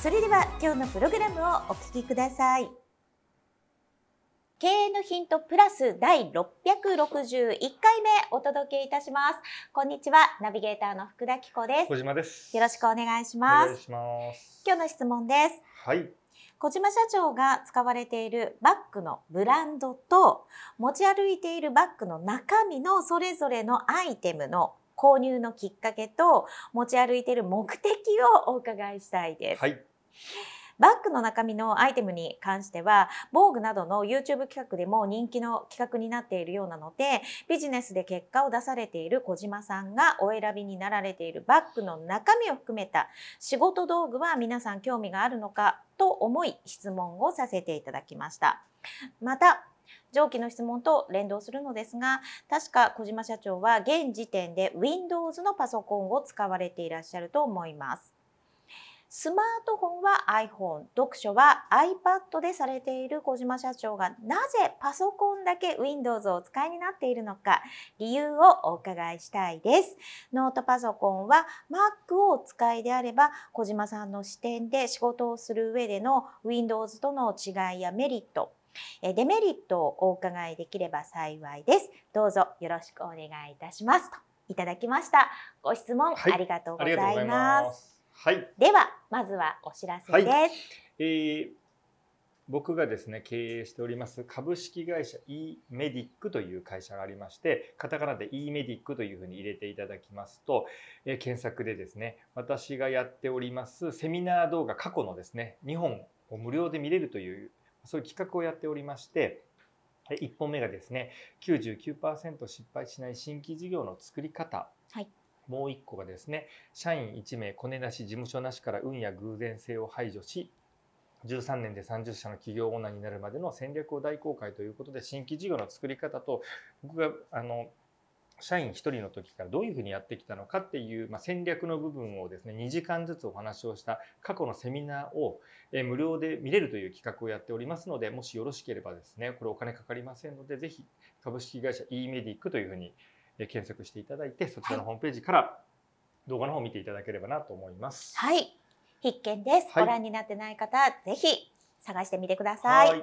それでは今日のプログラムをお聞きください。経営のヒントプラス第661回目お届けいたします。こんにちは、ナビゲーターの福田紀子です。小島です。よろしくお願いします。ます今日の質問です。はい。小島社長が使われているバッグのブランドと持ち歩いているバッグの中身のそれぞれのアイテムの購入のきっかけと持ち歩いている目的をお伺いしたいです。はい。バッグの中身のアイテムに関しては、防具などの YouTube 企画でも人気の企画になっているようなので、ビジネスで結果を出されている小島さんがお選びになられているバッグの中身を含めた仕事道具は皆さん興味があるのかと思い質問をさせていただきました。また、上記の質問と連動するのですが、確か小島社長は現時点で Windows のパソコンを使われていらっしゃると思います。スマートフォンは iPhone、読書は iPad でされている小島社長がなぜパソコンだけ Windows をお使いになっているのか理由をお伺いしたいです。ノートパソコンは Mac をお使いであれば小島さんの視点で仕事をする上での Windows との違いやメリット、デメリットをお伺いできれば幸いです。どうぞよろしくお願いいたします。といただきました。ご質問、ありがとうございます。はい。では、まずはお知らせです。はい、えー、僕がですね、経営しております株式会社 e メディックという会社がありまして、カタカナで e メディックというふうに入れていただきますと、えー、検索でですね、私がやっておりますセミナー動画過去のですね、2本を無料で見れるという、そういう企画をやっておりまして、1本目がですね、99%失敗しない新規事業の作り方。もう一個がですね、社員1名、コネなし、事務所なしから運や偶然性を排除し、13年で30社の企業オーナーになるまでの戦略を大公開ということで、新規事業の作り方と、僕が、あの、社員1人の時からどういうふうにやってきたのかっていう、まあ、戦略の部分をですね2時間ずつお話をした過去のセミナーを、え無料で見れるという企画をやっておりますのでもしよろしければですねこれお金かかりませんのでぜひ株式会社 e メディックというふうに検索していただいてそちらのホームページから動画の方を見ていただければなと思います。はい、必見です。はい、ご覧になってない方、ぜひ探してみてください。い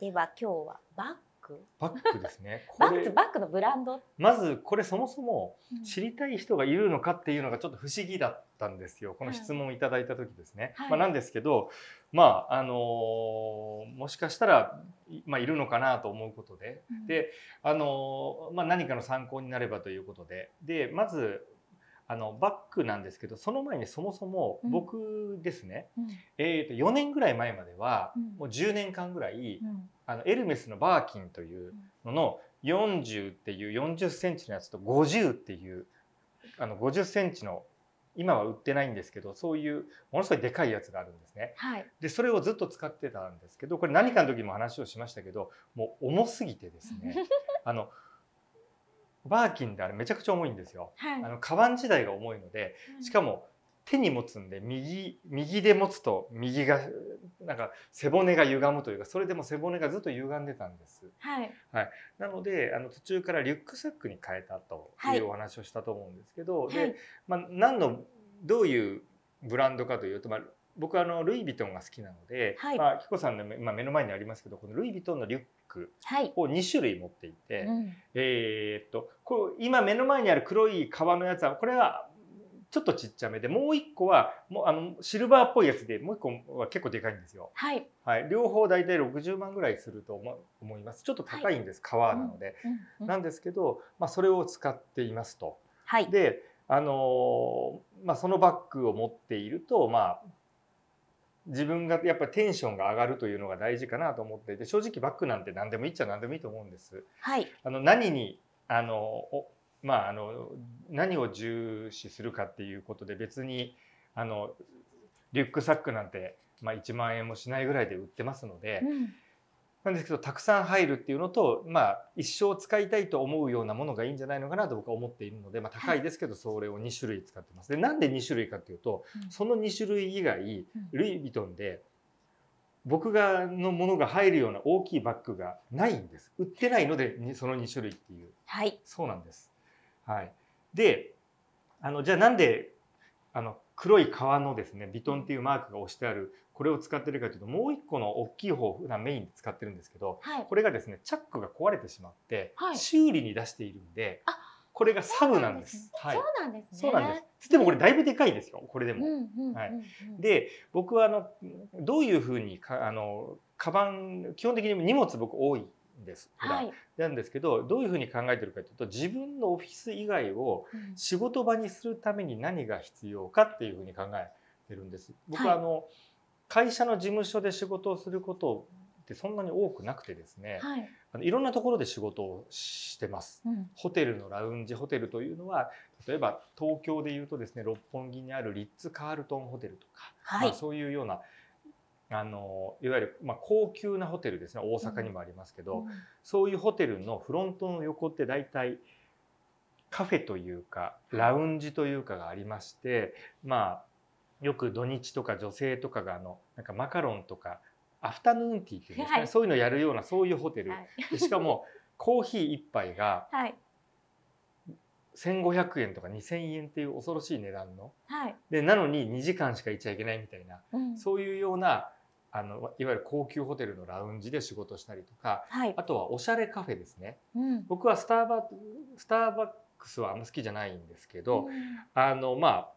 では今日はバッグバッグですね。バッグバッグのブランド？まずこれそもそも知りたい人がいるのかっていうのがちょっと不思議だったんですよ。この質問をいただいた時ですね。はい、まあなんですけど、まああのー、もしかしたらまあいるのかなと思うことで、うん、であのー、まあ何かの参考になればということで、でまずあのバッグなんですけどその前にそもそも僕ですね、うん、えー、と4年ぐらい前までは、もう10年間ぐらい、うん、あのエルメスのバーキンというのの40っていう40センチのやつと50っていうあの50センチの今は売ってないんですけどそういうものすごいでかいやつがあるんですね。はい、でそれをずっと使ってたんですけどこれ何かの時も話をしましたけどもう重すぎてですね。あのバーキンであれめちゃくちゃ重いんですよ。はい、あのカバン自体が重いのでしかも手に持つんで右右で持つと右がなんか背骨が歪むというかそれでも背骨がずっと歪んでたんです。はい、はい、なのであの途中からリュックサックに変えたというお話をしたと思うんですけど、はい、で、まあ、何のどういうブランドかというと、まあ、僕はあのルイ・ヴィトンが好きなので、はい、まあ、キコさんの、まあ、目の前にありますけどこのルイ・ヴィトンのリュックを2種類持っていて、はいうん、えー、っとこう今目の前にある黒い革のやつはこれはちょっとちっちゃめでもう一個はもうあのシルバーっぽいやつでもう一個は結構でかいんですよ。はい。はい、両方大体60万ぐらいすると思います。ちょっと高いんです、はい、革なので、うんうんうん、なんですけど、まあそれを使っていますと。はい。で、あのまあそのバッグを持っているとまあ自分がやっぱりテンションが上がるというのが大事かなと思っていて正直バッグなんて何でもいいっちゃ何でもいいと思うんです。はい、あの何にあのまあ、あの何を重視するかっていうことで別にあのリュックサックなんて、まあ、1万円もしないぐらいで売ってますので、うんなんですけどたくさん入るっていうのと、まあ、一生使いたいと思うようなものがいいんじゃないのかなと僕は思っているので、まあ、高いですけどそれを2種類使ってます。でなんで2種類かっていうとうんその2種類以外うんルイ・ヴィトンで僕がのものが入るような大きいバッグがないんです。売ってないのでにその2種類っていうはい。そうなんです。はい、であのじゃあなんであの黒い革のですねビトンっていうマークが押してあるこれを使ってるかというともう一個の大きい方を普段メインで使ってるんですけどはい。これがですねチャックが壊れてしまって、はい修理に出しているんであこれがサブなんです。はいそうなんですね。そうなんです。でもこれだいぶでかいですよこれでも。で僕はあのどういうふうにかあのカバン基本的に荷物僕多いんです。はい。なんですけどどういうふうに考えてるかというと自分のオフィス以外をうん仕事場にするために何が必要かっていうふうに考えてるんです。僕はあの、会社の事務所で仕事をすることってそんなに多くなくてですね、はい。あのいろんなところで仕事をしてます。うんホテルのラウンジホテルというのは例えば東京でいうとですね六本木にあるリッツ・カールトンホテルとか、はいまあ、そういうようなあのいわゆる、まあ、高級なホテルですね大阪にもありますけど、うんそういうホテルのフロントの横って大体カフェというかラウンジというかがありましてまあよく土日とか女性とかがあのなんかマカロンとかアフタヌーンティーっていうんですかね、はいそういうのをやるようなそういうホテル、はい。でしかもコーヒー1杯がはい。1500円とか2000円っていう恐ろしい値段のはい。でなのに2時間しかいちゃいけないみたいなうんそういうようなあのいわゆる高級ホテルのラウンジで仕事したりとかはい。あとはおしゃれカフェですねうん。僕はスターバスターバックスはあんま好きじゃないんですけど、あのまあ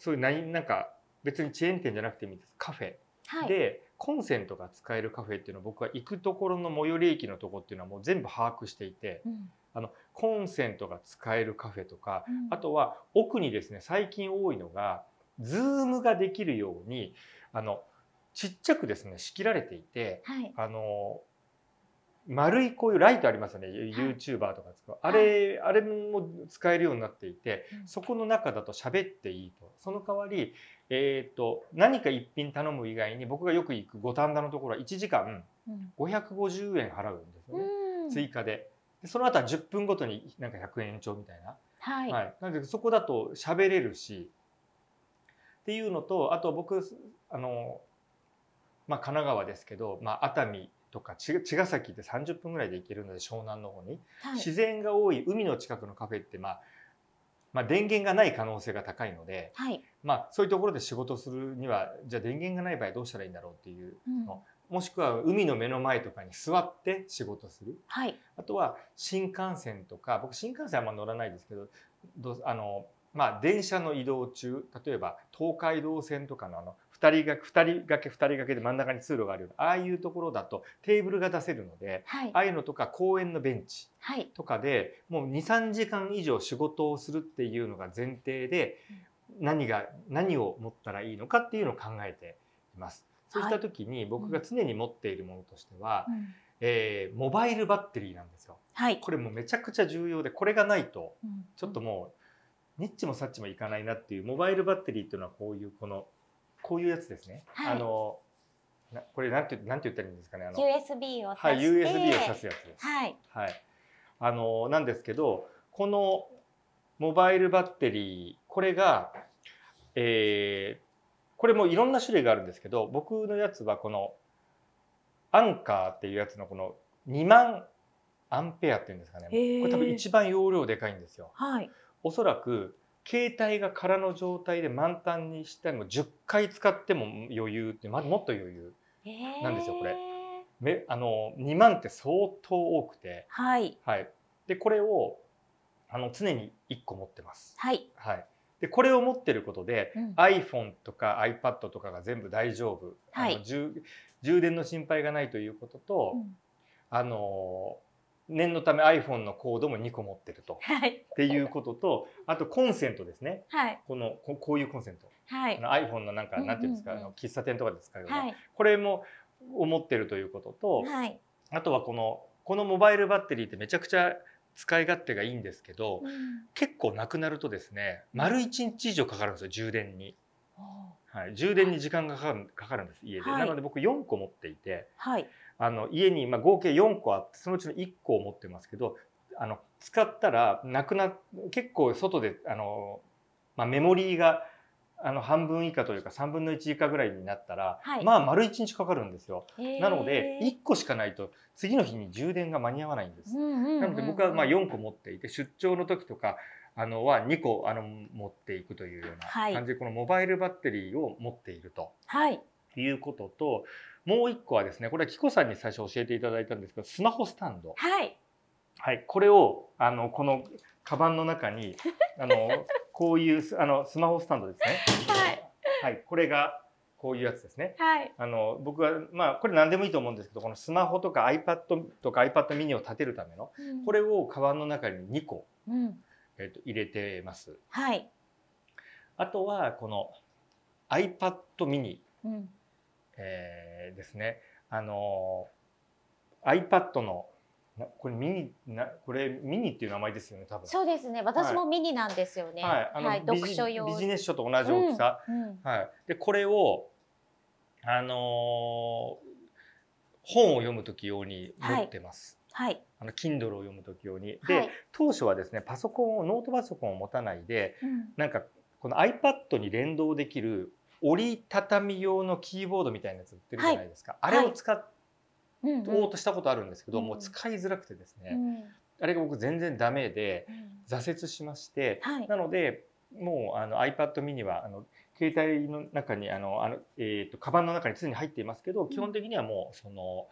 そういう何なんか別にチェーン店じゃなくてもいいですカフェはい。でコンセントが使えるカフェっていうのは僕は行くところの最寄り駅のとこっていうのはもう全部把握していてうんあのコンセントが使えるカフェとかうんあとは奥にですね最近多いのがズームができるようにあのちっちゃくですね仕切られていてはい。あの丸いこういうライトありますよね。YouTuber とか使うあれあれも使えるようになっていてうん。そこの中だと喋っていいと。その代わり、えー、と何か一品頼む以外に僕がよく行く五反田のところは1時間うん。550円払うんですよね、うん。追加で。でその後は10分ごとになんか100円延長みたいな、はい。はい、なのでそこだと喋れるしっていうのとあと僕あの、まあ、神奈川ですけど、まあ、熱海とかち茅ヶ崎って30分ぐらいで行けるので湘南の方に、はい。自然が多い海の近くのカフェって、まあまあ、電源がない可能性が高いので、はい。まあ、そういうところで仕事するにはじゃあ電源がない場合どうしたらいいんだろうっていううんのもしくは海の目の前とかに座って仕事するはい。あとは新幹線とか僕新幹線はあんま乗らないですけどどうあの、まあ、電車の移動中例えば東海道線とかのあの2人が2人掛け2人掛けで真ん中に通路があるようなああいうところだとテーブルが出せるのではいあ。あいうのとか公園のベンチはい。とかでもう23時間以上仕事をするっていうのが前提で何が何を持ったらいいのかっていうのを考えています。そうした時に僕が常に持っているものとしては、うんえーモバイルバッテリーなんですよ。はい。これもうめちゃくちゃ重要でこれがないとうんちょっともうニッチもサッチもいかないなっていうモバイルバッテリーっていうのはこういうこのこういうやつですね。はいあのなこれなんてなんて言ったらいいんですかね。あの USB をはい。USB を挿すやつです。はい。はい。あのなんですけどこのモバイルバッテリーこれが、えーこれもいろんな種類があるんですけど僕のやつはこのアンカーっていうやつのこの2万アンペアっていうんですかねこれ多分一番容量でかいんですよ。はい。おそらく携帯が空の状態で満タンにしても10回使っても余裕ってまもっと余裕なんですよこれあの2万って相当多くて。はい。はい、でこれをあの常に1個持ってます。はい。はい、でこれを持ってることで、うん iPhone とか iPad とかが全部大丈夫、はいあの充充電の心配がないということと、うんあの念のため iPhone のコードも2個持ってるとはい。っていうこととあとコンセントですねはい。このここういうコンセント、はい。あの iPhone のなんかうんうんうんなんていうんですか、あの喫茶店とかで使うような、はい。これもを持ってるということと、はい。あとはこのこのモバイルバッテリーってめちゃくちゃ使い勝手がいいんですけど、うん結構なくなるとですね丸1日以上かかるんですよ充電に。はい、充電に時間がかかるかかるんです家で、はいなので僕4個持っていてはい。あの家にまあ合計4個あってそのうちの1個を持ってますけどあの使ったらなくな結構外であの、まあ、メモリーがあの半分以下というか3分の1以下ぐらいになったら、はいまあ丸1日かかるんですよ。なので1個しかないと次の日に充電が間に合わないんです。なので僕はまあ4個持っていて出張の時とかあのは2個あの持っていくというようはいな感じでこのモバイルバッテリーを持っているとはい。いうことともう1個はですねこれはキコさんに最初教えていただいたんですけどスマホスタンド、はい。はい、これをあのこのカバンの中にあの こういうすあのスマホスタンドですね。はい。はい、これがこういうやつですね。はい。あの僕はまあこれ何でもいいと思うんですけどこのスマホとか iPad とか iPad mini を立てるためのこれ。れをカバンの中に2個、うん。えっと入れてます。はい。あとはこの iPad mini、うん。えーですね。あの iPad のなこれミニなこれミニっていう名前ですよね多分。そうですね。私もミニなんですよね。はい、あの、はい。読書用。ビジネス書と同じ大きさ。うん。うんはい。でこれをあのー本を読む時用に持ってます。はい。あの Kindle を読む時用に。はで、い。当初はですねパソコンをノートパソコンを持たないでうんなんかこの iPad に連動できる折りたたみ用のキーボードみたいなやつ売ってるじゃないですか、あれを使うん。おうとしたことあるんですけど、うん。もう使いづらくてですね、うん。あれが僕全然ダメでうん。挫折しまして、はい。なのでもうあの iPad mini はあの携帯の中にあのあの、えー、とカバンの中に常に入っていますけど基本的にはもうその、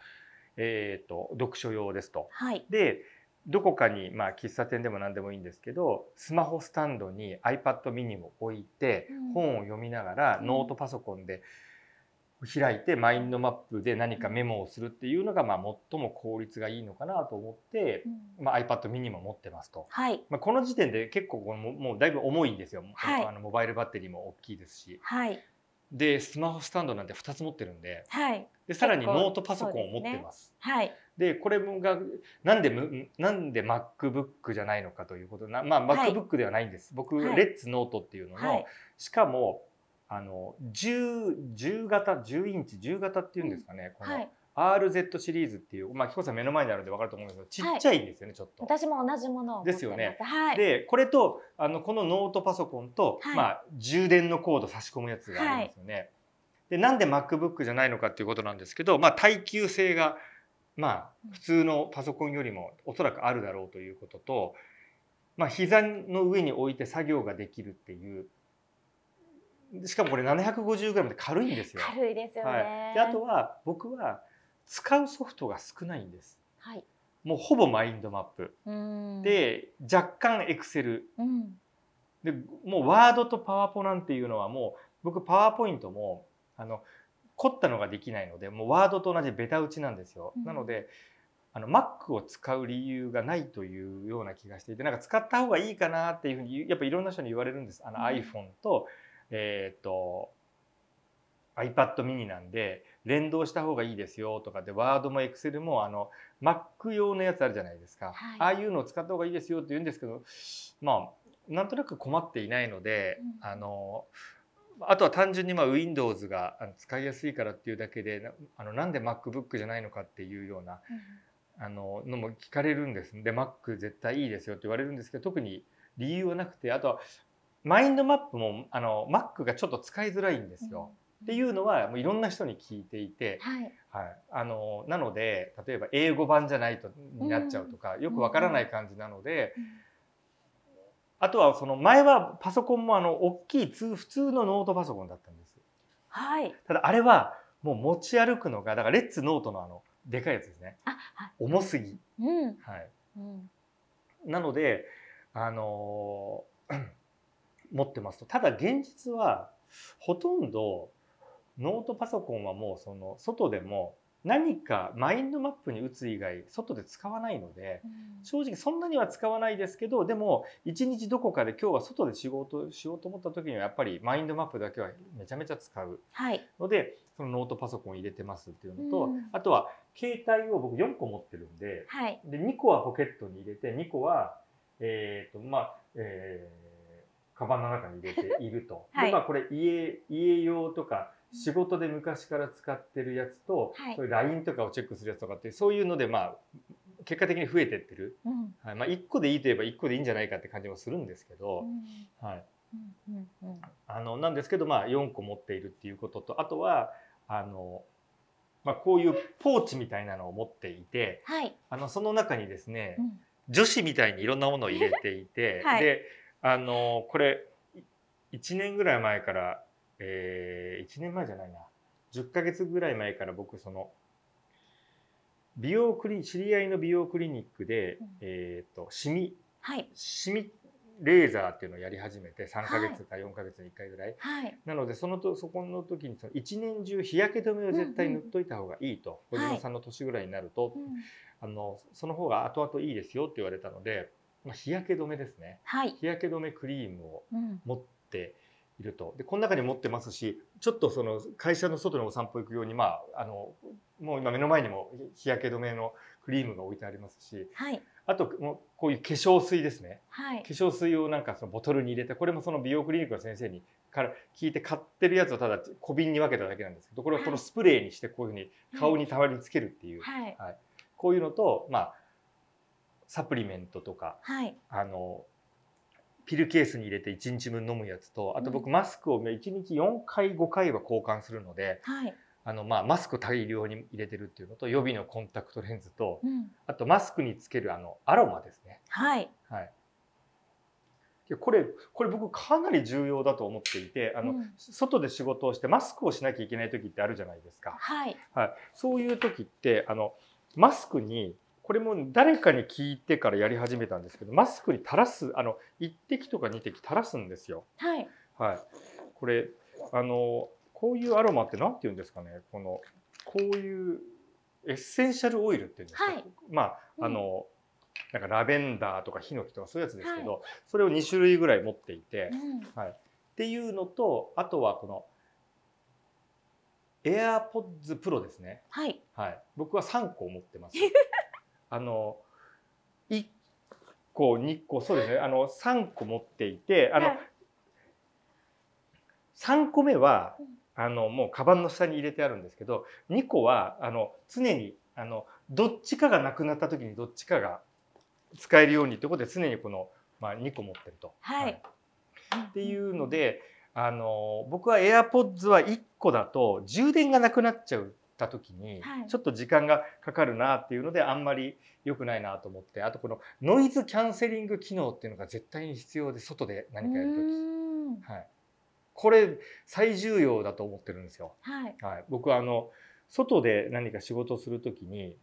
えー、と読書用ですと。はい。でどこかに、まあ、喫茶店でも何でもいいんですけどスマホスタンドに iPad mini を置いて、うん本を読みながらうんノートパソコンで開いてマインドマップで何かメモをするっていうのが、まあ、最も効率がいいのかなと思って、うんまあ、iPad mini も持ってますと。はい。まあ、この時点で結構このももうだいぶ重いんですよ、はいあのモバイルバッテリーも大きいですしはい。でスマホスタンドなんて2つ持ってるんではい。でさらにノートパソコンを持ってます。はい。でこれがなんでむなんで MacBook じゃないのかということなまあはい MacBook ではないんです、僕、はいレッツノートっていうのの、はい。しかもあの 10, 10型10インチ10型っていうんですかね、このはい。RZ シリーズっていうまあ紀子さん目の前にあるんで分かると思うんですけどちっちゃいんですよね、ちょっと。私も同じものを持ってます。ですよねはい。でこれとあのこのノートパソコンと、はいまあ、充電のコード差し込むやつがありますよね。でなんで MacBook じゃないのかっていうことなんですけど、まあ、耐久性が、まあ、普通のパソコンよりもおそらくあるだろうということと、まあ、膝の上に置いて作業ができるっていうしかもこれ 750g で軽いんですよ。軽いですよね。はい、であとは僕は使うソフトが少ないんです。はい。もうほぼマインドマップ。うん。、で若干エクセルうん。でもうワードとパワポなんていうのはもう僕パワーポイントもあの凝ったのができないのでもうワードと同じベタ打ちなんですよ。うんなのであの Mac を使う理由がないというような気がしていてなんか使った方がいいかなっていうふうにやっぱいろんな人に言われるんです。あのうん iPhone と,、えー、と iPad mini なんで連動した方がいいですよとかでワードも Excel もあの Mac 用のやつあるじゃないですか、はい。ああいうのを使った方がいいですよって言うんですけどまあなんとなく困っていないので、うん。あのあとは単純にまあ Windows が使いやすいからっていうだけでなあのなんで MacBook じゃないのかっていうようなあののも聞かれるんです。で Mac 絶対いいですよって言われるんですけど特に理由はなくてあとはマインドマップもあの Mac がちょっと使いづらいんですよ。っていうのはもういろんな人に聞いていて、はい。はい、あのなので例えば英語版じゃないとになっちゃうとか、よくわからない感じなので、あとはその前はパソコンもあの大きい通普通のノートパソコンだったんです。はい。ただあれはもう持ち歩くのがだからレッツノートのあのでかいやつですね。あ、はい。重すぎ。うん。はい。うん。なのであのー 持ってますとただ現実はほとんどノートパソコンはもうその外でも何かマインドマップに打つ以外外で使わないので正直そんなには使わないですけどでも一日どこかで今日は外で仕事しようと思った時にはやっぱりマインドマップだけはめちゃめちゃ使うはい。のでそのノートパソコンを入れてますっていうのと、うんあとは携帯を僕4個持ってるんではい。で2個はポケットに入れて2個はえっ、とまあ、えーカバンの中に入れていると。はいでまあこれ家家用とか仕事で昔から使ってるやつと、はい。そういう LINE とかをチェックするやつとかってそういうのでまあ結果的に増えてってる、うん。はい。まあ、1個でいいといえば1個でいいんじゃないかって感じもするんですけど、はい、うんうんうん。あのなんですけど、まあ、4個持っているっていうこととあとはあの、まあ、こういうポーチみたいなのを持っていてはい。あのその中にですね、うん。女子みたいにいろんなものを入れていて、はい。であのこれ1年ぐらい前から、えー、1年前じゃないな。10ヶ月ぐらい前から僕その美容クリ知り合いの美容クリニックで、うん。えー、とシミ。はい。シミレーザーっていうのをやり始めて3ヶ月か4ヶ月に1回ぐらい、はい。なのでそのとそこの時にその一年中日焼け止めを絶対塗っといた方がいいと。うんうん小島さんの年ぐらいになると、うん。あのその方が後々いいですよって言われたので、まあ、日焼け止めですね。はい。日焼け止めクリームをうん。持っているとでこの中に持ってますしちょっとその会社の外のお散歩行くようにまああのもう今目の前にも日焼け止めのクリームが置いてありますしはい。あともうこういう化粧水ですねはい化。粧水をなんかそのボトルに入れてこれもその美容クリニックの先生にから聞いて買ってるやつをただ小瓶に分けただけなんですけどこれをこのスプレーにしてこういうふうに顔にたまにつけるっていう、はい。こういうのとまあサプリメントとかはい。あのピルケースに入れて1日分飲むやつとあと僕うマスクを1日4回5回は交換するのではい。あの、まあ、マスク大量に入れてるっていうのと予備のコンタクトレンズとうん。あとマスクにつけるあのアロマですね。はい。はい、でこれこれ僕かなり重要だと思っていてあの、うん外で仕事をしてマスクをしなきゃいけない時ってあるじゃないですか。はい。はい、そういう時ってあのマスクにこれも誰かに聞いてからやり始めたんですけどマスクに垂らすあの1滴とか2滴垂らすんですよ。はい。はい、これあのこういうアロマって何て言うんですかね？このこういうエッセンシャルオイルっていうんですか、はい。まあうん。あの、なんかラベンダーとかヒノキとかそういうやつですけど、はそれを2種類ぐらい持っていて、うん。はい、っていうのとあとはこの AirPods Pro ですね、はい。はい、僕は3個持ってます あの1個2個そうですね。あの3個持っていてあの、はい。3個目はうん。あのもうカバンの下に入れてあるんですけど2個はあの常にあのどっちかがなくなった時にどっちかが使えるようにということで常にこの、まあ、2個持ってると。はい。っていうのであの僕は AirPods は1個だと充電がなくなっちゃった時にはいちょっと時間がかかるなっていうのであんまり良くないなと思ってあとこのノイズキャンセリング機能っていうのが絶対に必要で外で何かやる時。うんはい、これ最重要だと思ってるんですよ。はい。はい、僕はあの外で何か仕事をするときに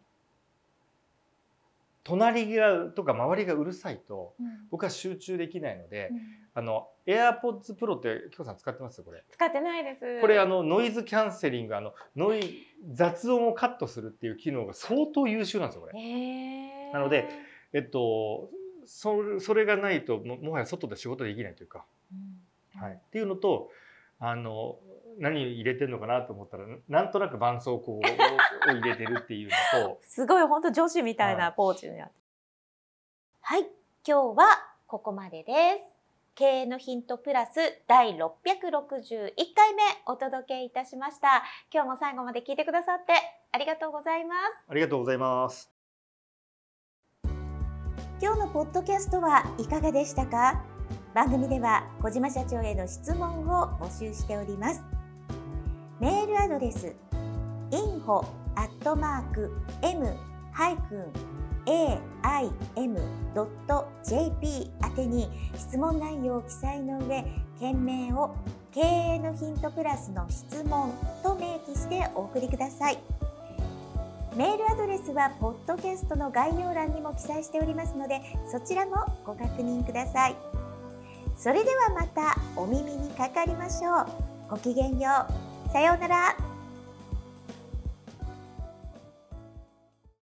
隣がとか周りがうるさいとうん僕は集中できないので、うんあの AirPods Pro って京さん使ってます？これ。使ってないです。これあのノイズキャンセリングあのノイ雑音をカットするっていう機能が相当優秀なんですよこれ。へーなので、えっとそれそれがないとももはや外で仕事できないというか。うんはい、っていうのとあの何入れてるのかなと思ったらなんとなく絆創膏を を入れてるっていうのとすごい本当女子みたいはないポーチになって。はい、今日はここまでです。経営のヒントプラス第661回目お届けいたしました。今日も最後まで聞いてくださってありがとうございます。ありがとうございます。今日のポッドキャストはいかがでしたか？番組では小島社長への質問を募集しておりますメールアドレス info m aim.jp 宛てに質問内容を記載の上件名を経営のヒントプラスの質問と明記してお送りください。メールアドレスはポッドキャストの概要欄にも記載しておりますのでそちらもご確認ください。それではまたお耳にかかりましょう。ごきげんよう。さようなら。